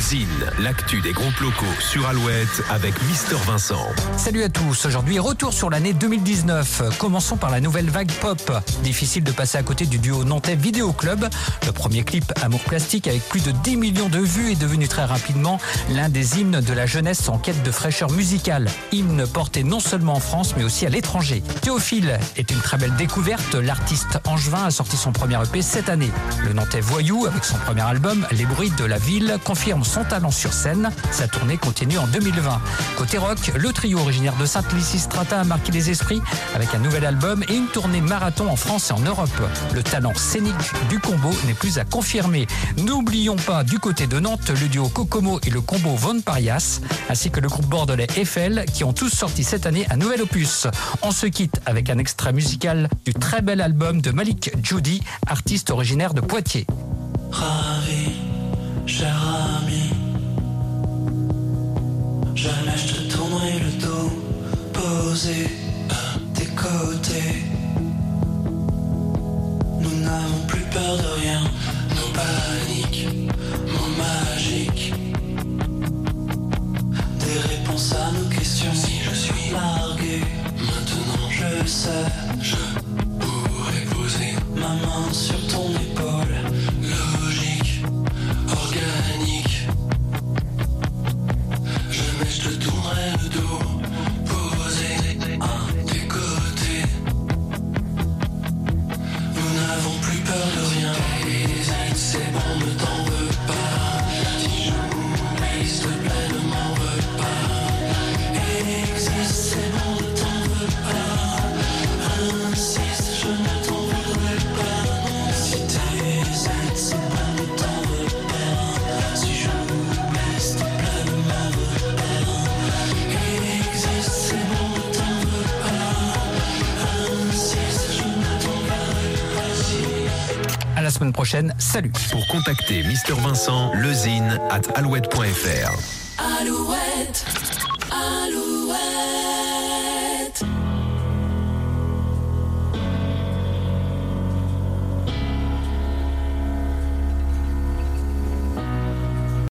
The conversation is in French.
Zine, l'actu des groupes locaux sur Alouette avec Mister Vincent. Salut à tous, aujourd'hui retour sur l'année 2019. Commençons par la nouvelle vague pop. Difficile de passer à côté du duo nantais Vidéo Club. Le premier clip Amour Plastique avec plus de 10 millions de vues est devenu très rapidement l'un des hymnes de la jeunesse en quête de fraîcheur musicale. Hymne porté non seulement en France mais aussi à l'étranger. Théophile est une très belle découverte. L'artiste angevin a sorti son premier EP cette année. Le nantais Voyou avec son premier album Les bruits de la ville confirme son talent sur scène. Sa tournée continue en 2020. Côté rock, le trio originaire de Sainte-Lysistrata a marqué les esprits avec un nouvel album et une tournée marathon en France et en Europe. Le talent scénique du combo n'est plus à confirmer. N'oublions pas du côté de Nantes le duo Kokomo et le combo Von Parias, ainsi que le groupe bordelais Eiffel qui ont tous sorti cette année un nouvel opus. On se quitte avec un extrait musical du très bel album de Malik Judy, artiste originaire de Poitiers. Le dos, posé à tes côtés. Nous n'avons plus peur de rien, nos paniques, mots magiques. Des réponses à nos questions. Si je suis largué, maintenant je sais, je pourrais poser ma main sur la semaine prochaine, salut Pour contacter Mister Vincent, lezine at alouette.fr. Alouette, Alouette.